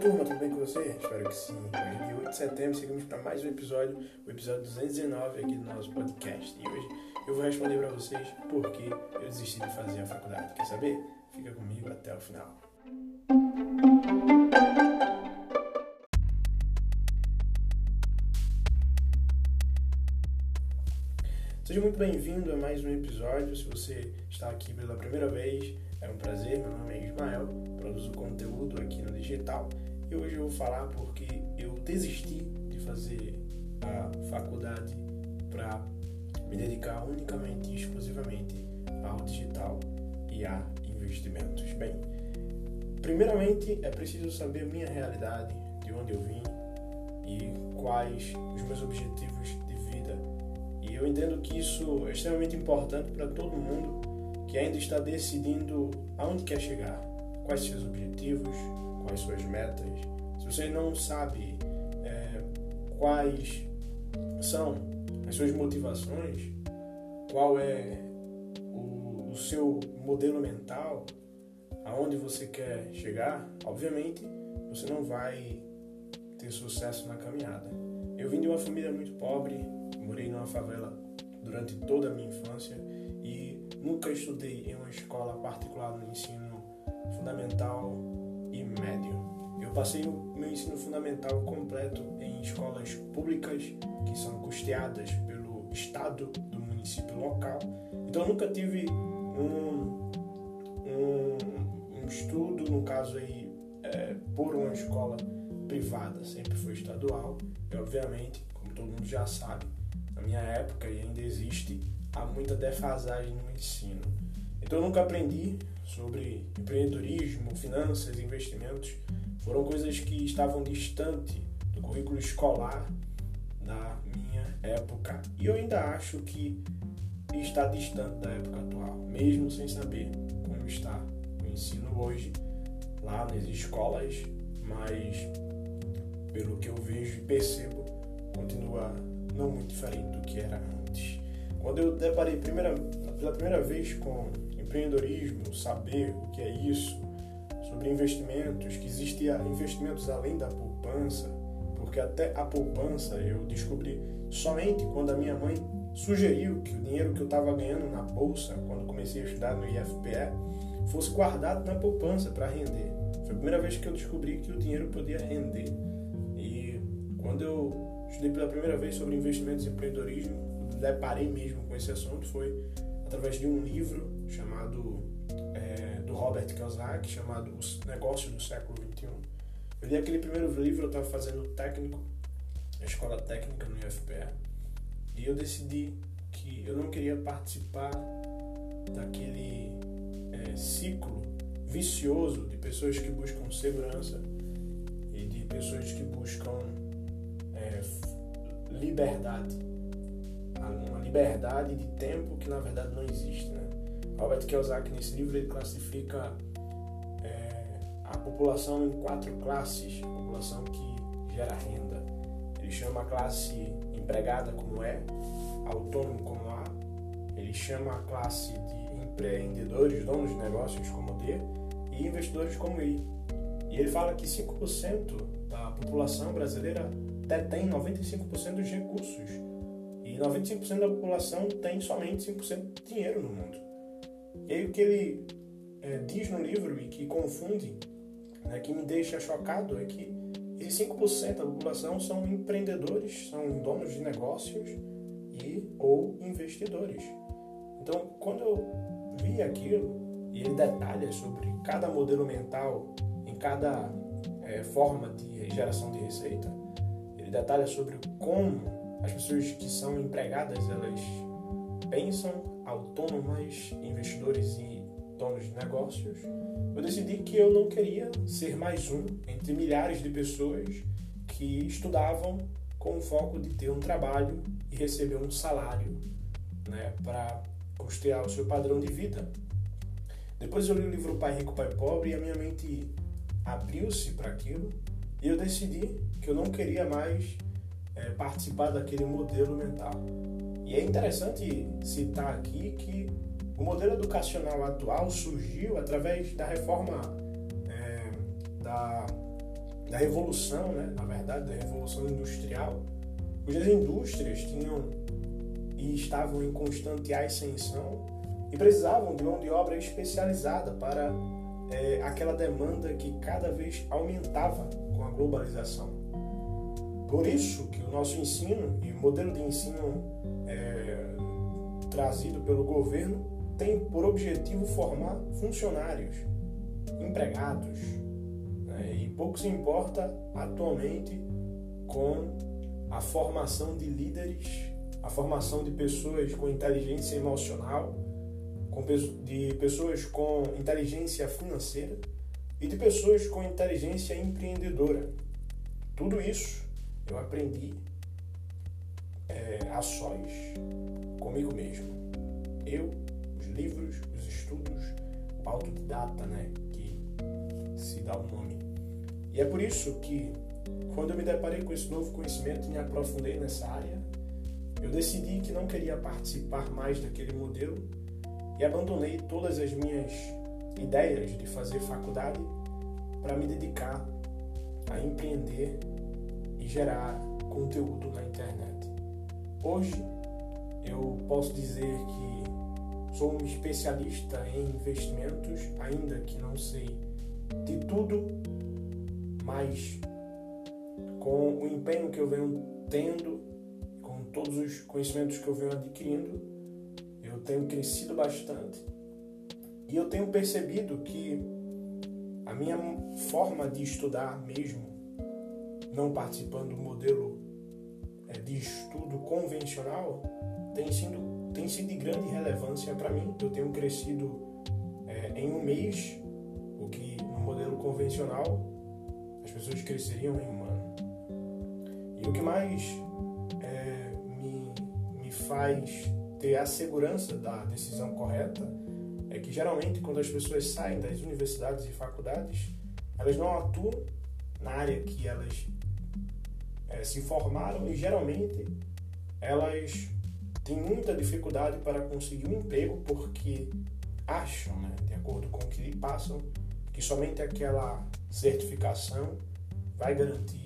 turma, tudo bem com você? Espero que sim. Hoje é dia 8 de setembro, seguimos para mais um episódio, o episódio 219 aqui do nosso podcast. E hoje eu vou responder para vocês por que eu desisti de fazer a faculdade. Quer saber? Fica comigo até o final. Seja muito bem-vindo a mais um episódio. Se você está aqui pela primeira vez, é um prazer. Meu nome é Ismael, produzo conteúdo aqui no digital e hoje eu vou falar porque eu desisti de fazer a faculdade para me dedicar unicamente e exclusivamente ao digital e a investimentos. Bem, primeiramente é preciso saber minha realidade, de onde eu vim e quais os meus objetivos de vida e eu entendo que isso é extremamente importante para todo mundo que ainda está decidindo aonde quer chegar, quais seus objetivos, quais suas metas. Se você não sabe é, quais são as suas motivações, qual é o, o seu modelo mental, aonde você quer chegar, obviamente você não vai ter sucesso na caminhada. Eu vim de uma família muito pobre, morei numa favela durante toda a minha infância e nunca estudei em uma escola particular no ensino fundamental médio. Eu passei o meu ensino fundamental completo em escolas públicas que são custeadas pelo estado do município local. Então nunca tive um, um, um estudo, no caso aí, é, por uma escola privada, sempre foi estadual. E obviamente, como todo mundo já sabe, na minha época e ainda existe, há muita defasagem no ensino. Então eu nunca aprendi sobre empreendedorismo, finanças, investimentos. Foram coisas que estavam distante do currículo escolar da minha época. E eu ainda acho que está distante da época atual, mesmo sem saber como está o ensino hoje lá nas escolas, mas pelo que eu vejo e percebo, continua não muito diferente do que era antes. Quando eu deparei primeira, pela primeira vez com empreendedorismo, saber o que é isso, sobre investimentos, que existia investimentos além da poupança, porque até a poupança eu descobri somente quando a minha mãe sugeriu que o dinheiro que eu estava ganhando na bolsa, quando comecei a estudar no IFPE, fosse guardado na poupança para render. Foi a primeira vez que eu descobri que o dinheiro podia render. E quando eu estudei pela primeira vez sobre investimentos e empreendedorismo, deparei mesmo com esse assunto foi através de um livro chamado é, do Robert Kiyosaki chamado Os Negócios do Século XXI. Eu li aquele primeiro livro, eu estava fazendo técnico, na escola técnica no IFPE, e eu decidi que eu não queria participar daquele é, ciclo vicioso de pessoas que buscam segurança e de pessoas que buscam é, liberdade uma liberdade de tempo que na verdade não existe. Né? Robert Kiyosaki nesse livro ele classifica é, a população em quatro classes, a população que gera renda. Ele chama a classe empregada como é, autônomo como A, ele chama a classe de empreendedores, donos de negócios como D e investidores como I. E ele fala que 5% da população brasileira detém 95% dos recursos 95% da população tem somente 5% de dinheiro no mundo. E aí o que ele é, diz no livro e que confunde, né, que me deixa chocado, é que esses 5% da população são empreendedores, são donos de negócios e ou investidores. Então, quando eu vi aquilo, e ele detalha sobre cada modelo mental em cada é, forma de geração de receita, ele detalha sobre como as pessoas que são empregadas, elas pensam autônomas, investidores e donos de negócios. Eu decidi que eu não queria ser mais um entre milhares de pessoas que estudavam com o foco de ter um trabalho e receber um salário né, para custear o seu padrão de vida. Depois eu li o livro Pai Rico, Pai Pobre e a minha mente abriu-se para aquilo e eu decidi que eu não queria mais é, participar daquele modelo mental. E é interessante citar aqui que o modelo educacional atual surgiu através da reforma é, da da revolução, né, na verdade, da revolução industrial, cujas indústrias tinham e estavam em constante ascensão e precisavam de mão de obra especializada para é, aquela demanda que cada vez aumentava com a globalização. Por isso que o nosso ensino e o modelo de ensino é, trazido pelo governo tem por objetivo formar funcionários, empregados, né? e pouco se importa atualmente com a formação de líderes, a formação de pessoas com inteligência emocional, de pessoas com inteligência financeira e de pessoas com inteligência empreendedora. Tudo isso eu aprendi é, a sós, comigo mesmo. Eu, os livros, os estudos, o autodidata, né, que se dá o um nome. E é por isso que, quando eu me deparei com esse novo conhecimento e me aprofundei nessa área, eu decidi que não queria participar mais daquele modelo e abandonei todas as minhas ideias de fazer faculdade para me dedicar a empreender gerar conteúdo na internet. Hoje eu posso dizer que sou um especialista em investimentos, ainda que não sei de tudo, mas com o empenho que eu venho tendo, com todos os conhecimentos que eu venho adquirindo, eu tenho crescido bastante e eu tenho percebido que a minha forma de estudar mesmo, não participando do modelo é, de estudo convencional, tem sido, tem sido de grande relevância para mim. Eu tenho crescido é, em um mês, o que no modelo convencional as pessoas cresceriam em um ano. E o que mais é, me, me faz ter a segurança da decisão correta é que geralmente quando as pessoas saem das universidades e faculdades, elas não atuam na área que elas é, se formaram e geralmente elas têm muita dificuldade para conseguir um emprego porque acham, né, de acordo com o que lhe passam, que somente aquela certificação vai garantir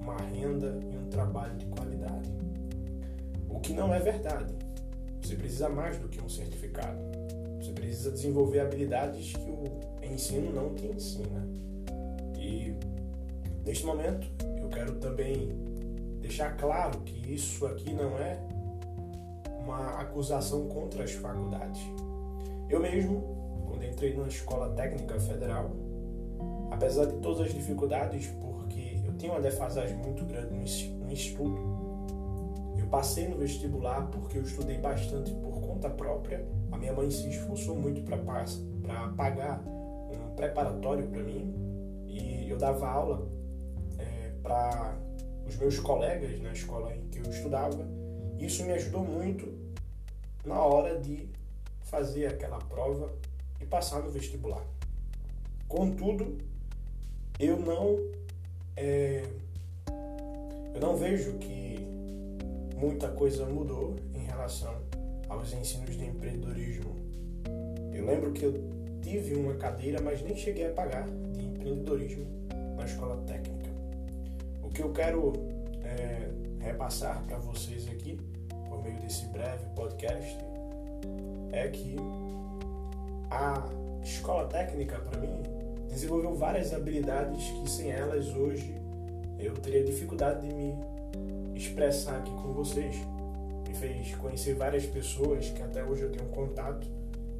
uma renda e um trabalho de qualidade. O que não é verdade. Você precisa mais do que um certificado. Você precisa desenvolver habilidades que o ensino não te ensina. E neste momento eu quero também deixar claro que isso aqui não é uma acusação contra as faculdades. Eu mesmo, quando entrei na escola técnica federal, apesar de todas as dificuldades, porque eu tenho uma defasagem muito grande no estudo, passei no vestibular porque eu estudei bastante por conta própria. A minha mãe se esforçou muito para pagar um preparatório para mim e eu dava aula para os meus colegas na escola em que eu estudava. Isso me ajudou muito na hora de fazer aquela prova e passar no vestibular. Contudo, eu não é, eu não vejo que muita coisa mudou em relação aos ensinos de empreendedorismo. Eu lembro que eu tive uma cadeira, mas nem cheguei a pagar de empreendedorismo na escola técnica. O que eu quero é, repassar para vocês aqui, por meio desse breve podcast, é que a escola técnica, para mim, desenvolveu várias habilidades que sem elas hoje eu teria dificuldade de me expressar aqui com vocês. Me fez conhecer várias pessoas que até hoje eu tenho contato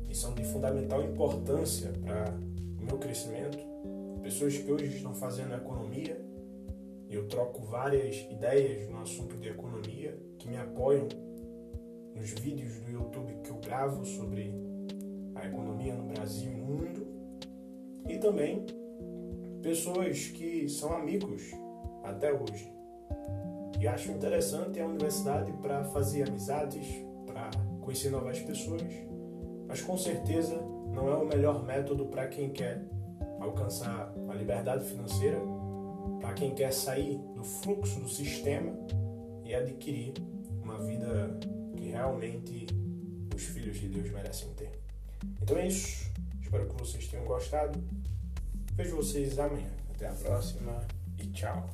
e são de fundamental importância para o meu crescimento. Pessoas que hoje estão fazendo economia. Eu troco várias ideias no assunto de economia que me apoiam nos vídeos do YouTube que eu gravo sobre a economia no Brasil e no mundo. E também pessoas que são amigos até hoje. E acho interessante a universidade para fazer amizades, para conhecer novas pessoas, mas com certeza não é o melhor método para quem quer alcançar a liberdade financeira, para quem quer sair do fluxo do sistema e adquirir uma vida que realmente os filhos de Deus merecem ter. Então é isso. Espero que vocês tenham gostado. Vejo vocês amanhã. Até a próxima. e tchau.